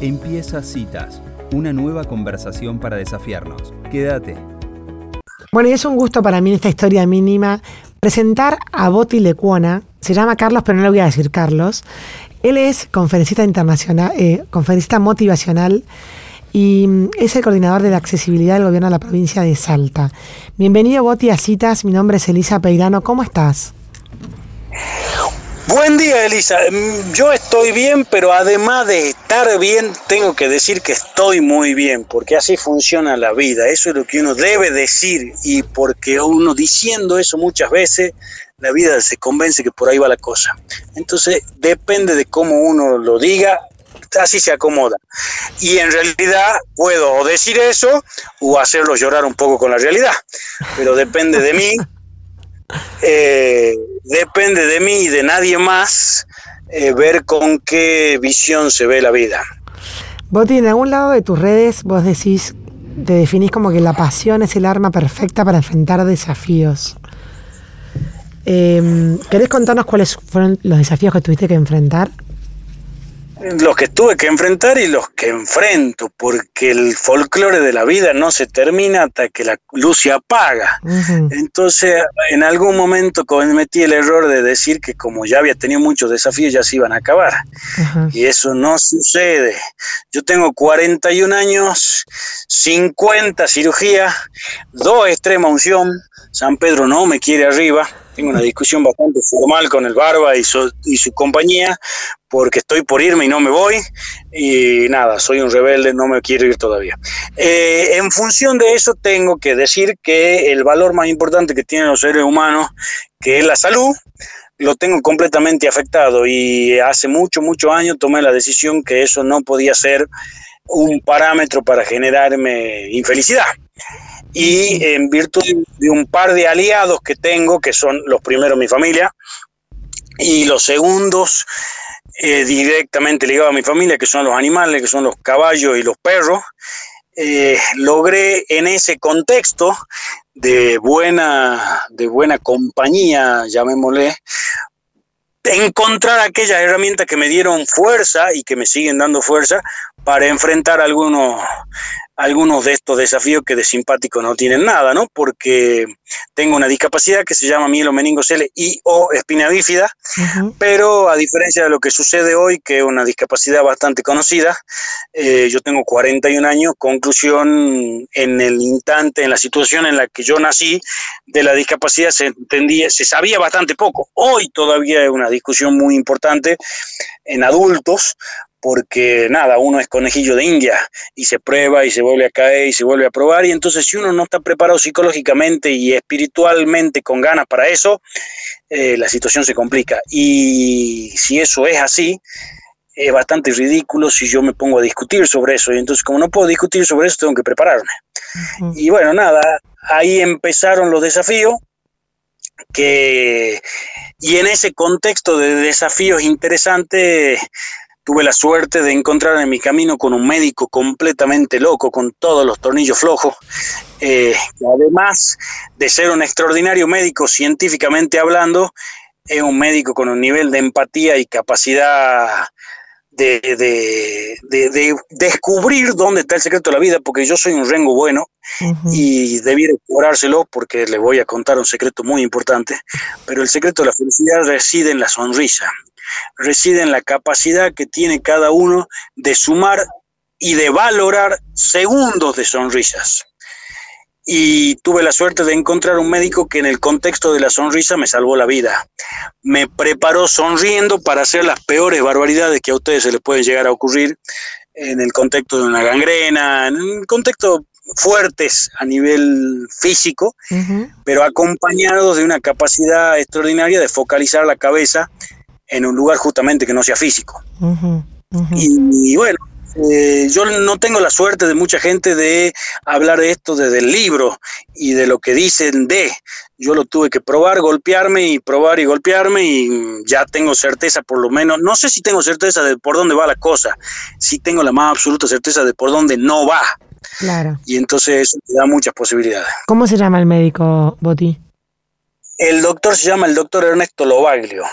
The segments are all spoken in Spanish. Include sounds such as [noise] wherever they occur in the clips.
Empieza Citas, una nueva conversación para desafiarnos. Quédate. Bueno, y es un gusto para mí en esta historia mínima presentar a Boti Lecuona. Se llama Carlos, pero no le voy a decir Carlos. Él es conferencista internacional, eh, conferencista motivacional y mm, es el coordinador de la accesibilidad del gobierno de la provincia de Salta. Bienvenido, Boti, a Citas. Mi nombre es Elisa Peirano. ¿Cómo estás? Buen día, Elisa. Mm, yo estoy bien, pero además de estar bien, tengo que decir que estoy muy bien, porque así funciona la vida. Eso es lo que uno debe decir y porque uno diciendo eso muchas veces, la vida se convence que por ahí va la cosa. Entonces, depende de cómo uno lo diga, así se acomoda. Y en realidad puedo decir eso o hacerlo llorar un poco con la realidad, pero depende de mí [laughs] eh, depende de mí y de nadie más eh, ver con qué visión se ve la vida. Vos en algún lado de tus redes vos decís, te definís como que la pasión es el arma perfecta para enfrentar desafíos. Eh, ¿Querés contarnos cuáles fueron los desafíos que tuviste que enfrentar? Los que tuve que enfrentar y los que enfrento, porque el folclore de la vida no se termina hasta que la luz se apaga. Entonces, en algún momento cometí el error de decir que como ya había tenido muchos desafíos, ya se iban a acabar. Y eso no sucede. Yo tengo 41 años, 50 cirugías, dos extrema unción. San Pedro no me quiere arriba. Tengo una discusión bastante formal con el Barba y su, y su compañía, porque estoy por irme y no me voy, y nada, soy un rebelde, no me quiero ir todavía. Eh, en función de eso, tengo que decir que el valor más importante que tienen los seres humanos, que es la salud, lo tengo completamente afectado. Y hace mucho, muchos años tomé la decisión que eso no podía ser un parámetro para generarme infelicidad y en virtud de un par de aliados que tengo, que son los primeros mi familia, y los segundos eh, directamente ligados a mi familia, que son los animales, que son los caballos y los perros, eh, logré en ese contexto de buena, de buena compañía, llamémosle, encontrar aquellas herramientas que me dieron fuerza y que me siguen dando fuerza para enfrentar algunos, algunos de estos desafíos que de simpático no tienen nada, ¿no? Porque tengo una discapacidad que se llama mielomeningocele y o espina bífida, pero a diferencia de lo que sucede hoy, que es una discapacidad bastante conocida, eh, yo tengo 41 años, conclusión, en el instante, en la situación en la que yo nací, de la discapacidad se entendía, se sabía bastante poco. Hoy todavía es una discusión muy importante en adultos, porque nada, uno es conejillo de India y se prueba y se vuelve a caer y se vuelve a probar y entonces si uno no está preparado psicológicamente y espiritualmente con ganas para eso, eh, la situación se complica. Y si eso es así, es bastante ridículo si yo me pongo a discutir sobre eso y entonces como no puedo discutir sobre eso tengo que prepararme. Y bueno, nada, ahí empezaron los desafíos que y en ese contexto de desafíos interesantes tuve la suerte de encontrar en mi camino con un médico completamente loco, con todos los tornillos flojos, eh, además de ser un extraordinario médico científicamente hablando, es un médico con un nivel de empatía y capacidad de, de, descubrir dónde está el secreto de la vida, porque yo soy un rengo bueno y debiera explorárselo porque les voy a contar un secreto muy importante, pero el secreto de la felicidad reside en la sonrisa reside en la capacidad que tiene cada uno de sumar y de valorar segundos de sonrisas. Y tuve la suerte de encontrar un médico que en el contexto de la sonrisa me salvó la vida. Me preparó sonriendo para hacer las peores barbaridades que a ustedes se les pueden llegar a ocurrir en el contexto de una gangrena, en un contexto fuertes a nivel físico, pero acompañados de una capacidad extraordinaria de focalizar la cabeza en un lugar justamente que no sea físico. Y, bueno, eh, yo no tengo la suerte de mucha gente de hablar de esto desde el libro y de lo que dicen de. Yo lo tuve que probar, golpearme y probar y golpearme y ya tengo certeza por lo menos, no sé si tengo certeza de por dónde va la cosa, sí tengo la más absoluta certeza de por dónde no va. Claro. Y entonces eso me da muchas posibilidades. ¿Cómo se llama el médico, Boti? El doctor se llama el doctor Ernesto Lobaglio.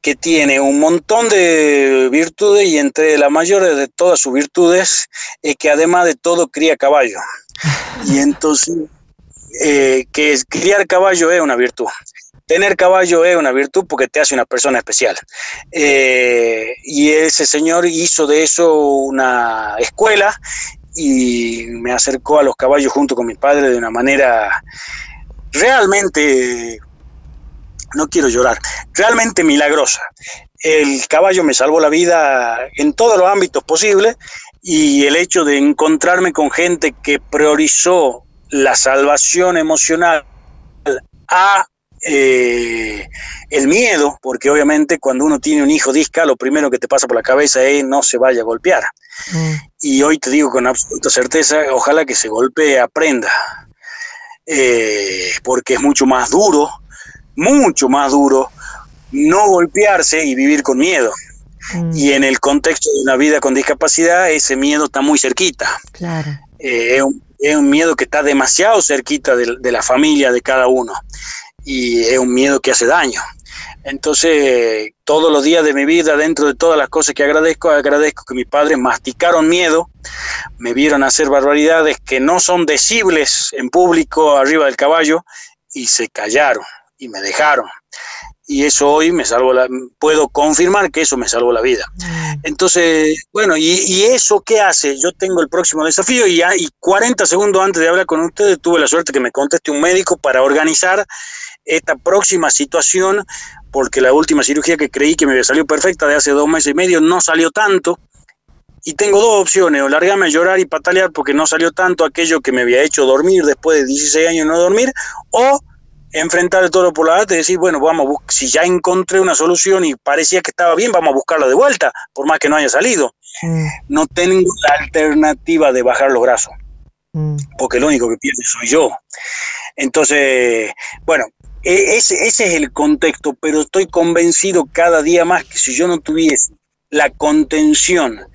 Que tiene un montón de virtudes y entre las mayores de todas sus virtudes es que además de todo cría caballo. Y [laughs] entonces, eh, que criar caballo es una virtud. Tener caballo es una virtud porque te hace una persona especial. Eh, y ese señor hizo de eso una escuela y me acercó a los caballos junto con mi padre de una manera realmente, no quiero llorar, realmente milagrosa. El caballo me salvó la vida en todos los ámbitos posibles y el hecho de encontrarme con gente que priorizó la salvación emocional a eh, el miedo, porque obviamente cuando uno tiene un hijo disca, lo primero que te pasa por la cabeza es no se vaya a golpear. Mm. Y hoy te digo con absoluta certeza, ojalá que se golpee, aprenda, eh, porque es mucho más duro, mucho más duro no golpearse y vivir con miedo. Mm. Y en el contexto de una vida con discapacidad, ese miedo está muy cerquita. Claro. Eh, es, un, miedo que está demasiado cerquita de la familia de cada uno y es un miedo que hace daño. Entonces, todos los días de mi vida, dentro de todas las cosas que agradezco, agradezco que mis padres masticaron miedo, me vieron hacer barbaridades que no son decibles en público arriba del caballo y se callaron y me dejaron. Y eso hoy me salvó la, puedo confirmar que eso me salvó la vida. Mm. Entonces, bueno, y, eso qué hace? Yo tengo el próximo desafío y, y 40 segundos antes de hablar con ustedes tuve la suerte que me conteste un médico para organizar esta próxima situación, porque la última cirugía que creí que me había salido perfecta de hace dos meses y medio no salió tanto. Y tengo dos opciones, o largarme a llorar y patalear porque no salió tanto aquello que me había hecho dormir después de 16 años no dormir, o enfrentar el toro por la y decir, bueno, vamos si ya encontré una solución y parecía que estaba bien, vamos a buscarla de vuelta, por más que no haya salido. Mm. No tengo la alternativa de bajar los brazos, mm. porque lo único que pierde soy yo. Entonces, bueno, e, ese, ese es el contexto, pero estoy convencido cada día más que si yo no tuviese la contención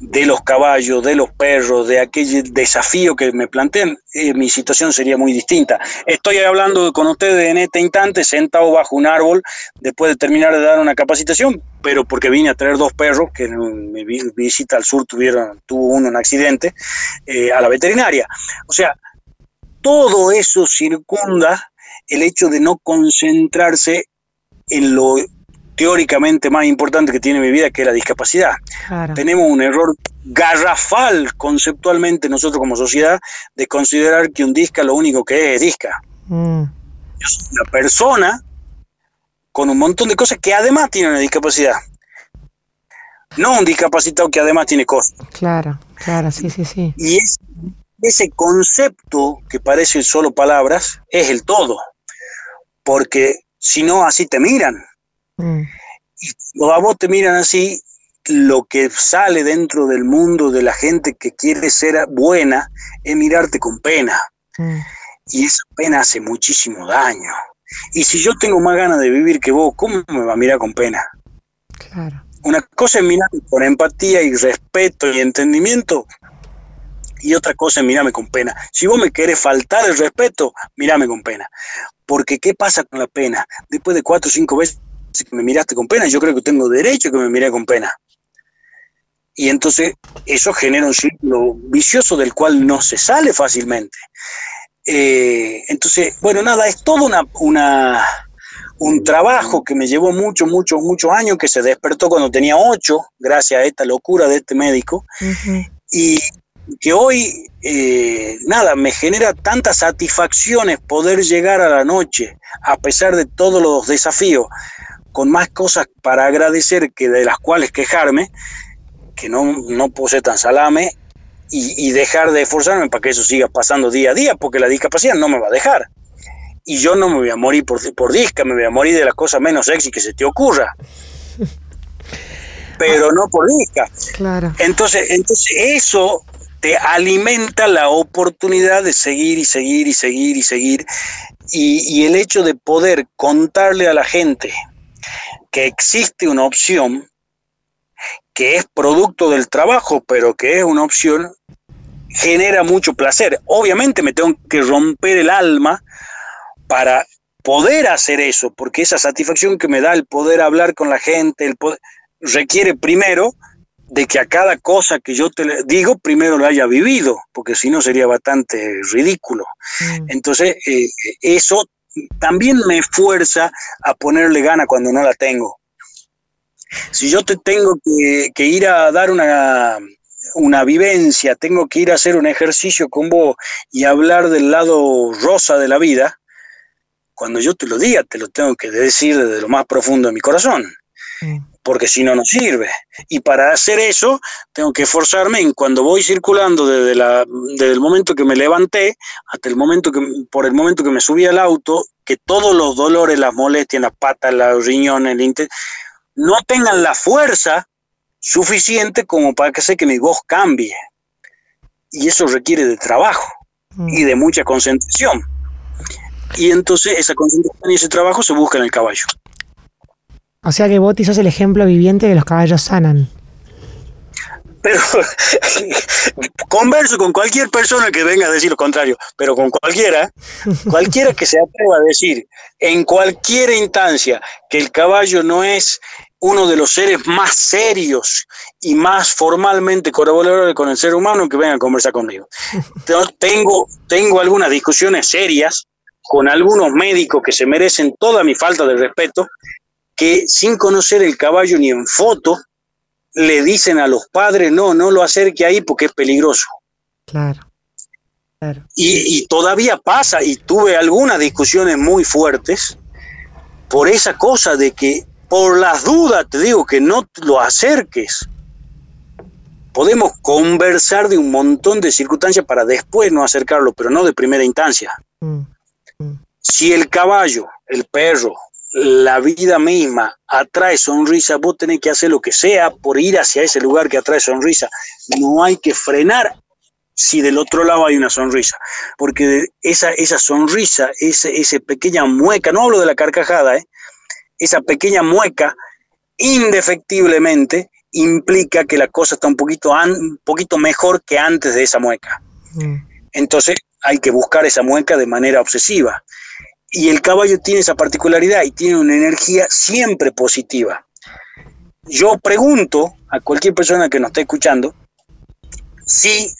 de los caballos, de los perros, de aquel desafío que me plantean, eh, mi situación sería muy distinta. Estoy hablando con ustedes en este instante, sentado bajo un árbol, después de terminar de dar una capacitación, pero porque vine a traer dos perros que en mi visita al sur tuvieron, tuvo uno un accidente, eh, a la veterinaria. O sea, todo eso circunda el hecho de no concentrarse en lo teóricamente más importante que tiene mi vida, que es la discapacidad. Tenemos un error garrafal conceptualmente nosotros como sociedad de considerar que un disca lo único que es es disca. Mm. Yo soy una persona con un montón de cosas que además tiene una discapacidad. No un discapacitado que además tiene cosas. Claro, claro, sí, sí, sí. Y ese concepto que parece solo palabras es el todo porque si no, así te miran. Mm. Y a vos te miran así, lo que sale dentro del mundo de la gente que quiere ser buena es mirarte con pena. Mm. Y esa pena hace muchísimo daño. Y si yo tengo más ganas de vivir que vos, ¿cómo me va a mirar con pena? Claro. Una cosa es mirar con empatía y respeto y entendimiento, y otra cosa es mirarme con pena. Si vos me querés faltar el respeto, mírame con pena. Porque ¿qué pasa con la pena? Después de cuatro o cinco veces que me miraste con pena, yo creo que tengo derecho a que me mire con pena. Y entonces eso genera un círculo vicioso del cual no se sale fácilmente. Eh, entonces, bueno, nada, es todo una, una, un trabajo que me llevó mucho, mucho, muchos años, que se despertó cuando tenía ocho, gracias a esta locura de este médico. Y que hoy, eh, nada, me genera tantas satisfacciones poder llegar a la noche, a pesar de todos los desafíos, con más cosas para agradecer que de las cuales quejarme, que no, no puedo ser tan salame y, dejar de esforzarme para que eso siga pasando día a día, porque la discapacidad no me va a dejar. Y yo no me voy a morir por, por disca, me voy a morir de la cosa menos sexy que se te ocurra. [laughs] Pero no por disca. Claro. Entonces, entonces eso te alimenta la oportunidad de seguir y seguir y seguir y seguir. Y, el hecho de poder contarle a la gente que existe una opción que es producto del trabajo, pero que es una opción, genera mucho placer. Obviamente me tengo que romper el alma para poder hacer eso, porque esa satisfacción que me da el poder hablar con la gente, el requiere primero de que a cada cosa que yo te digo, primero lo haya vivido, porque si no sería bastante ridículo. Mm. Entonces, eh, eso también me fuerza a ponerle gana cuando no la tengo. Si yo te tengo que, ir a dar una, una vivencia, tengo que ir a hacer un ejercicio con vos y hablar del lado rosa de la vida, cuando yo te lo diga, te lo tengo que decir desde lo más profundo de mi corazón. Mm porque si no, no sirve. Y para hacer eso, tengo que esforzarme en cuando voy circulando desde, la, desde el momento que me levanté hasta el momento que, por el momento que me subí al auto, que todos los dolores, las molestias, las patas, los riñones, el no tengan la fuerza suficiente como para que sé que mi voz cambie. Y eso requiere de trabajo mm. y de mucha concentración. Y entonces esa concentración y ese trabajo se busca en el caballo. O sea que Boti sos el ejemplo viviente de los caballos sanan. Pero [laughs] converso con cualquier persona que venga a decir lo contrario, pero con cualquiera, cualquiera que se atreva a decir en cualquier instancia que el caballo no es uno de los seres más serios y más formalmente colaboradores con el ser humano que venga a conversar conmigo. Tengo, tengo algunas discusiones serias con algunos médicos que se merecen toda mi falta de respeto que sin conocer el caballo ni en foto, le dicen a los padres, no, no lo acerque ahí porque es peligroso. Claro. Y, todavía pasa, y tuve algunas discusiones muy fuertes por esa cosa de que por las dudas te digo que no lo acerques. Podemos conversar de un montón de circunstancias para después no acercarlo, pero no de primera instancia. Mm, mm. Si el caballo, el perro, la vida misma atrae sonrisa, vos tenés que hacer lo que sea por ir hacia ese lugar que atrae sonrisa. No hay que frenar si del otro lado hay una sonrisa, porque esa, esa sonrisa, esa, pequeña mueca, no hablo de la carcajada, ¿eh? esa pequeña mueca, indefectiblemente implica que la cosa está un poquito, un poquito mejor que antes de esa mueca. Mm. Entonces hay que buscar esa mueca de manera obsesiva. Y el caballo tiene esa particularidad y tiene una energía siempre positiva. Yo pregunto a cualquier persona que nos esté escuchando si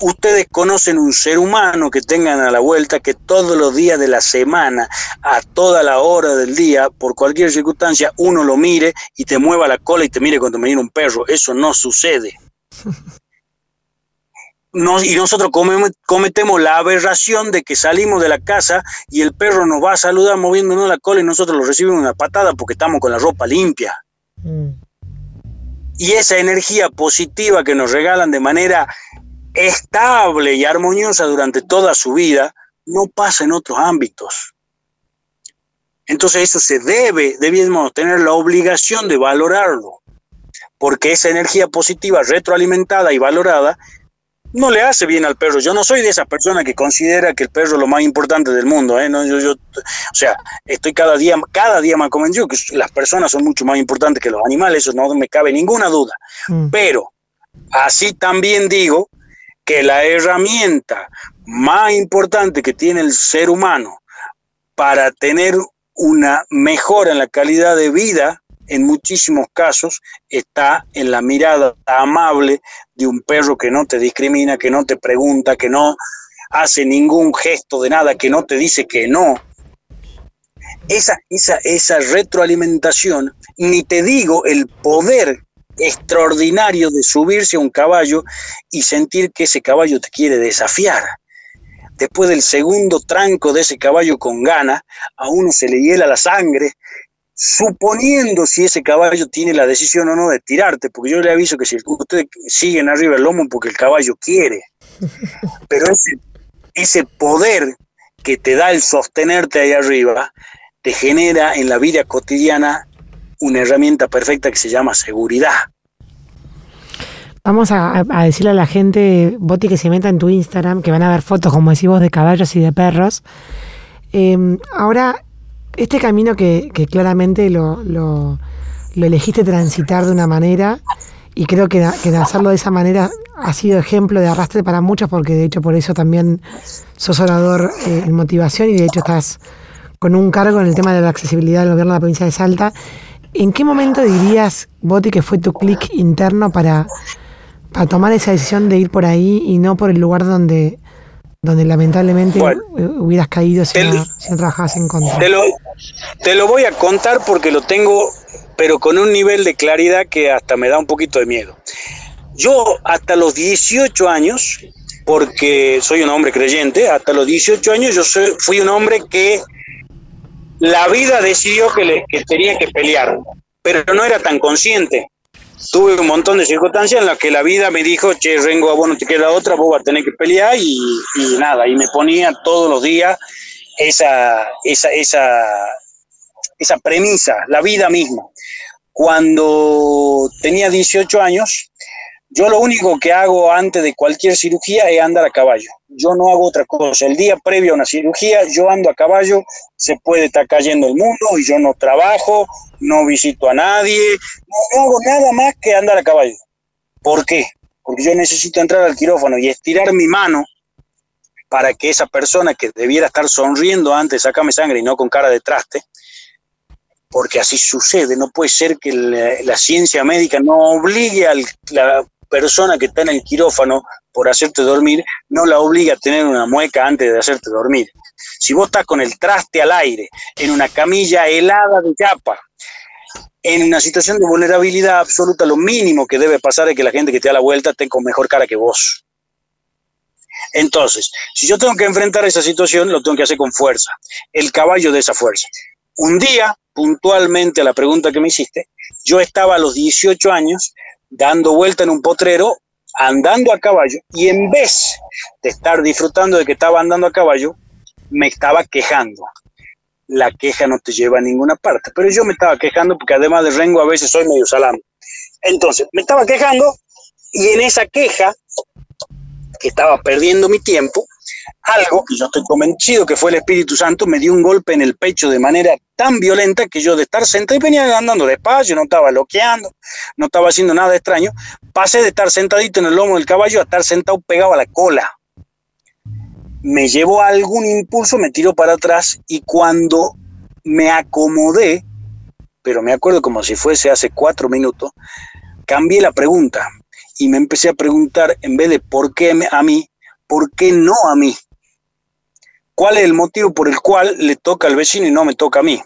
ustedes conocen un ser humano que tengan a la vuelta que todos los días de la semana, a toda la hora del día, por cualquier circunstancia, uno lo mire y te mueva la cola y te mire cuando me viene un perro. Eso no sucede. [laughs] y nosotros cometemos la aberración de que salimos de la casa y el perro nos va a saludar moviéndonos la cola y nosotros lo recibimos una patada porque estamos con la ropa limpia. Mm. Y esa energía positiva que nos regalan de manera estable y armoniosa durante toda su vida no pasa en otros ámbitos. Entonces eso se debe, debemos tener la obligación de valorarlo, porque esa energía positiva retroalimentada y valorada no le hace bien al perro. Yo no soy de esa persona que considera que el perro es lo más importante del mundo. ¿eh? No, yo, yo, o sea, estoy cada día, cada día más convencido que las personas son mucho más importantes que los animales, eso no me cabe ninguna duda. Mm. Pero así también digo que la herramienta más importante que tiene el ser humano para tener una mejora en la calidad de vida en muchísimos casos está en la mirada amable de un perro que no te discrimina, que no te pregunta, que no hace ningún gesto de nada, que no te dice que no. Esa, esa, esa retroalimentación, ni te digo el poder extraordinario de subirse a un caballo y sentir que ese caballo te quiere desafiar. Después del segundo tranco de ese caballo con gana, a uno se le hiela la sangre suponiendo si ese caballo tiene la decisión o no de tirarte, porque yo le aviso que si ustedes siguen arriba el lomo porque el caballo quiere, [laughs] pero ese, ese poder que te da el sostenerte ahí arriba, te genera en la vida cotidiana una herramienta perfecta que se llama seguridad. Vamos a, decirle a la gente, Boti, que se meta en tu Instagram, que van a ver fotos, como decís vos, de caballos y de perros. Em, ahora, este camino que, claramente lo, lo, elegiste transitar de una manera y creo que, que hacerlo de esa manera ha sido ejemplo de arrastre para muchos porque de hecho por eso también sos orador eh, en motivación y de hecho estás con un cargo en el tema de la accesibilidad del gobierno de la provincia de Salta. ¿En qué momento dirías, Boti, que fue tu clic interno para tomar esa decisión de ir por ahí y no por el lugar donde, donde lamentablemente hubieras caído si, no, si trabajabas en contra? Te lo, te lo voy a contar porque lo tengo, pero con un nivel de claridad que hasta me da un poquito de miedo. Yo hasta los 18 años, porque soy un hombre creyente, hasta los 18 años yo fui un hombre que la vida decidió que, le, que tenía que pelear, pero no era tan consciente. Tuve un montón de circunstancias en las que la vida me dijo, che, Rengo, a vos te queda otra, vos vas a tener que pelear y, y nada, y me ponía todos los días esa, esa, esa, esa premisa, la vida misma. Cuando tenía 18 años, yo lo único que hago antes de cualquier cirugía es andar a caballo. Yo no hago otra cosa. El día previo a una cirugía, yo ando a caballo, se puede estar cayendo el mundo y yo no trabajo, no visito a nadie, no, hago nada más que andar a caballo. ¿Por qué? Porque yo necesito entrar al quirófano y estirar mi mano para que esa persona que debiera estar sonriendo antes, sácame sangre y no con cara de traste, porque así sucede, no puede ser que la, ciencia médica no obligue a la persona que está en el quirófano por hacerte dormir, no la obliga a tener una mueca antes de hacerte dormir. Si vos estás con el traste al aire, en una camilla helada de capa, en una situación de vulnerabilidad absoluta, lo mínimo que debe pasar es que la gente que te da la vuelta tenga mejor cara que vos. Entonces, si yo tengo que enfrentar esa situación, lo tengo que hacer con fuerza, el caballo de esa fuerza. Un día, puntualmente a la pregunta que me hiciste, yo estaba a los 18 años dando vuelta en un potrero, andando a caballo, y en vez de estar disfrutando de que estaba andando a caballo, me estaba quejando. La queja no te lleva a ninguna parte, pero yo me estaba quejando porque además de Rengo a veces soy medio salame. Entonces, me estaba quejando y en esa queja, que estaba perdiendo mi tiempo, algo que yo estoy convencido que fue el Espíritu Santo, me dio un golpe en el pecho de manera tan violenta que yo de estar sentado y venía andando despacio, no estaba loqueando, no estaba haciendo nada extraño, pasé de estar sentadito en el lomo del caballo a estar sentado pegado a la cola. Me llevó algún impulso, me tiró para atrás y cuando me acomodé, pero me acuerdo como si fuese hace cuatro minutos, cambié la pregunta y me empecé a preguntar, en vez de por qué a mí, ¿por qué no a mí? ¿Cuál es el motivo por el cual le toca al vecino y no me toca a mí?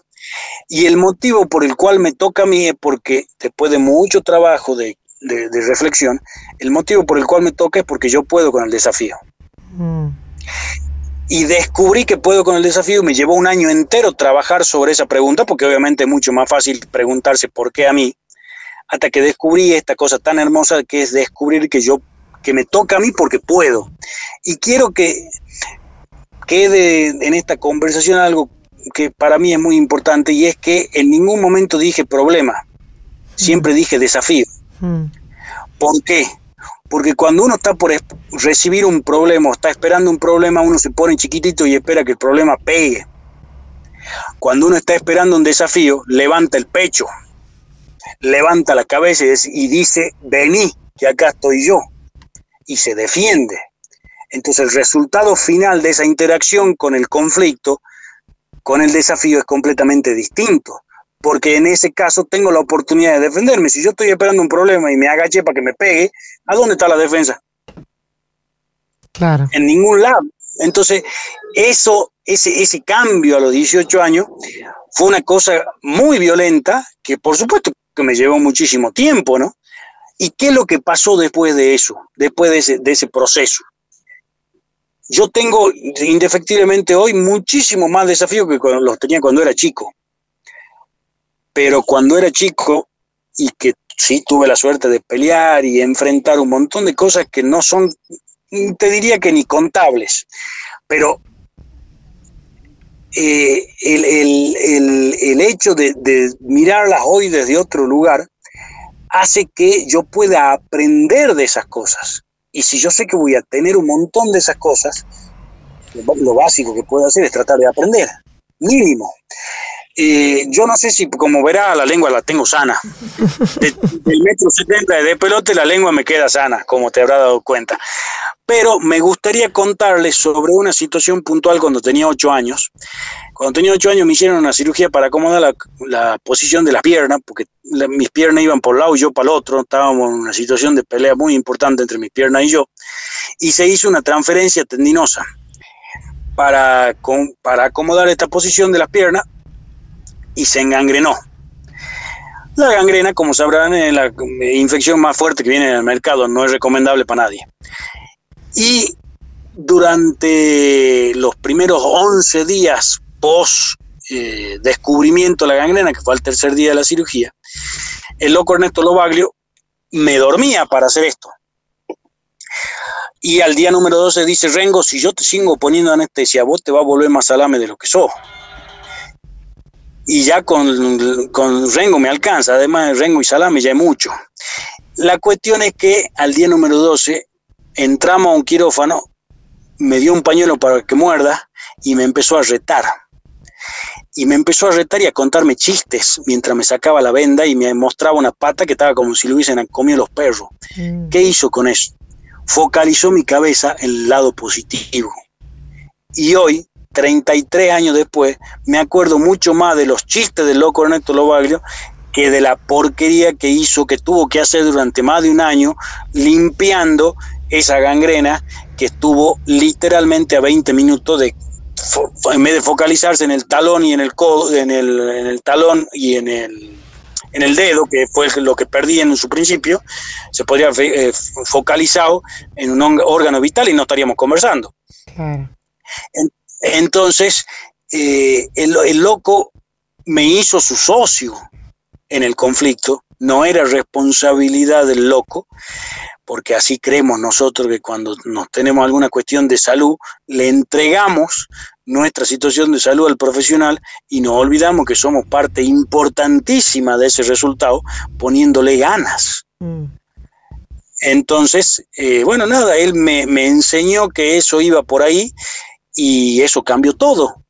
Y el motivo por el cual me toca a mí es porque después de mucho trabajo de, reflexión, el motivo por el cual me toca es porque yo puedo con el desafío. Mm. Y descubrí que puedo con el desafío, me llevó un año entero trabajar sobre esa pregunta, porque obviamente es mucho más fácil preguntarse por qué a mí, hasta que descubrí esta cosa tan hermosa que es descubrir que yo que me toca a mí porque puedo. Y quiero que quede en esta conversación algo que para mí es muy importante y es que en ningún momento dije problema, siempre mm. dije desafío. Mm. ¿Por qué? Porque cuando uno está por recibir un problema o está esperando un problema, uno se pone chiquitito y espera que el problema pegue. Cuando uno está esperando un desafío, levanta el pecho, levanta la cabeza y dice, vení, que acá estoy yo y se defiende. Entonces el resultado final de esa interacción con el conflicto, con el desafío, es completamente distinto. Porque en ese caso tengo la oportunidad de defenderme. Si yo estoy esperando un problema y me agaché para que me pegue, ¿a dónde está la defensa? Claro. En ningún lado. Entonces, eso, ese, ese cambio a los 18 años fue una cosa muy violenta que por supuesto que me llevó muchísimo tiempo, ¿no? ¿Y qué es lo que pasó después de eso, después de ese, proceso? Yo tengo indefectiblemente hoy muchísimo más desafíos que los tenía cuando era chico. Pero cuando era chico y que sí tuve la suerte de pelear y enfrentar un montón de cosas que no son, te diría que ni contables, pero eh, el, hecho de, de mirarlas hoy desde otro lugar hace que yo pueda aprender de esas cosas. Y si yo sé que voy a tener un montón de esas cosas, lo básico que puedo hacer es tratar de aprender, mínimo. Eh, yo no sé si, como verá, la lengua la tengo sana. del metro setenta de pelote, la lengua me queda sana, como te habrá dado cuenta. Pero me gustaría contarles sobre una situación puntual cuando tenía ocho años. Cuando tenía ocho años me hicieron una cirugía para acomodar la, posición de las piernas, porque mis piernas iban por un lado y yo para el otro. Estábamos en una situación de pelea muy importante entre mis piernas y yo. Y se hizo una transferencia tendinosa para, para acomodar esta posición de las piernas y se engangrenó. La gangrena, como sabrán, es la infección más fuerte que viene en el mercado, no es recomendable para nadie. Y durante los primeros 11 días post eh, descubrimiento de la gangrena, que fue el tercer día de la cirugía, el loco Ernesto Lobaglio me dormía para hacer esto. Y al día número 12 dice, Rengo, si yo te sigo poniendo anestesia, vos te va a volver más salame de lo que sos y ya con, con, Rengo me alcanza, además de Rengo y Salame ya hay mucho. La cuestión es que al día número 12 entramos a un quirófano, me dio un pañuelo para que muerda y me empezó a retar. Y me empezó a retar y a contarme chistes mientras me sacaba la venda y me mostraba una pata que estaba como si lo hubiesen comido los perros. Mm. ¿Qué hizo con eso? Focalizó mi cabeza en el lado positivo. Y hoy 33 años después, me acuerdo mucho más de los chistes del loco Ernesto Lobaglio que de la porquería que hizo, que tuvo que hacer durante más de un año, limpiando esa gangrena que estuvo literalmente a 20 minutos de en vez de focalizarse en el talón y en el codo, en el, talón y en el en el dedo, que fue lo que perdí en su principio, se podría haber eh, focalizado en un órgano vital y no estaríamos conversando. Claro. Entonces, eh, el, loco me hizo su socio en el conflicto, no era responsabilidad del loco, porque así creemos nosotros que cuando nos tenemos alguna cuestión de salud, le entregamos nuestra situación de salud al profesional y nos olvidamos que somos parte importantísima de ese resultado poniéndole ganas. Mm. Entonces, eh, bueno, nada, él me, me enseñó que eso iba por ahí y eso cambió todo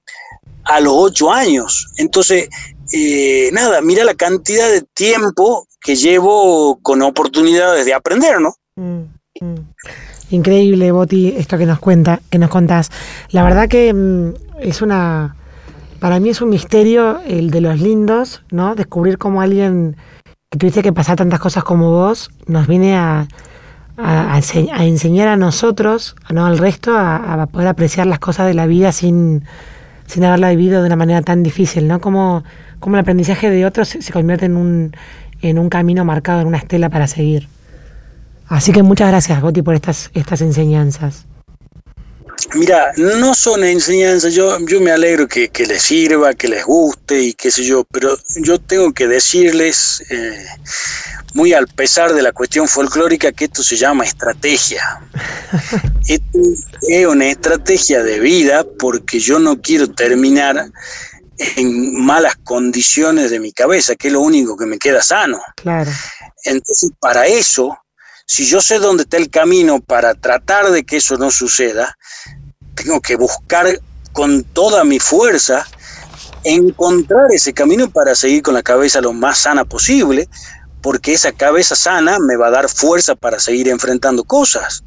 a los ocho años. Entonces, eh, nada, mira la cantidad de tiempo que llevo con oportunidades de aprender, ¿no? Mm, mm. Increíble, Boti, esto que nos cuenta, que nos contás. La verdad que mm, es una, para mí es un misterio el de los lindos, ¿no? Descubrir cómo alguien que tuviste que pasar tantas cosas como vos nos viene a, a, enseñar a nosotros, no al resto, a, poder apreciar las cosas de la vida sin, sin haberla vivido de una manera tan difícil, ¿no? Como, como el aprendizaje de otros se, convierte en un, en un camino marcado, en una estela para seguir. Así que muchas gracias, Goti, por estas, estas enseñanzas. Mira, no son enseñanzas, yo, yo me alegro que, les sirva, que les guste y qué sé yo, pero yo tengo que decirles, eh, muy al pesar de la cuestión folclórica, que esto se llama estrategia. [laughs] esto es una estrategia de vida porque yo no quiero terminar en malas condiciones de mi cabeza, que es lo único que me queda sano. Claro. Entonces, para eso, si yo sé dónde está el camino para tratar de que eso no suceda, tengo que buscar con toda mi fuerza encontrar ese camino para seguir con la cabeza lo más sana posible, porque esa cabeza sana me va a dar fuerza para seguir enfrentando cosas.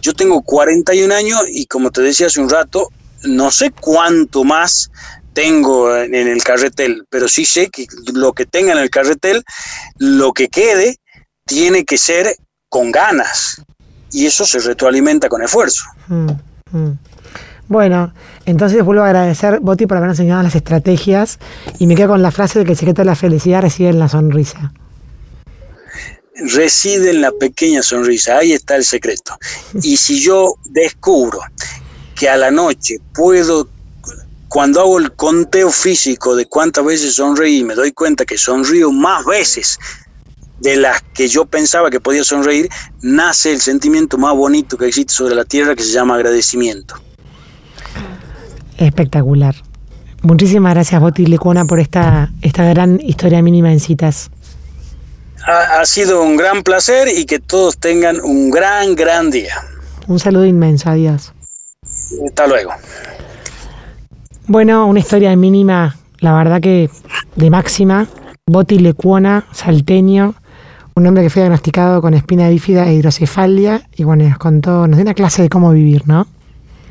Yo tengo 41 años y como te decía hace un rato, no sé cuánto más tengo en el carretel, pero sí sé que lo que tenga en el carretel, lo que quede, tiene que ser con ganas. Y eso se retroalimenta con esfuerzo. Mm, mm. Bueno, entonces vuelvo a agradecer, Boti, por habernos enseñado las estrategias y me quedo con la frase de que el secreto de la felicidad reside en la sonrisa. Reside en la pequeña sonrisa, ahí está el secreto. Y si yo descubro que a la noche puedo, cuando hago el conteo físico de cuántas veces sonreí, me doy cuenta que sonrío más veces de las que yo pensaba que podía sonreír, nace el sentimiento más bonito que existe sobre la tierra que se llama agradecimiento. Espectacular. Muchísimas gracias, Boti Lecuona, por esta, esta gran historia mínima en citas. Ha, ha, sido un gran placer y que todos tengan un gran, gran día. Un saludo inmenso, adiós. Hasta luego. Bueno, una historia mínima la verdad que de máxima, Boti Lecuona, salteño, un hombre que fue diagnosticado con espina bífida e hidrocefalia y bueno, nos contó, nos dio una clase de cómo vivir, ¿no?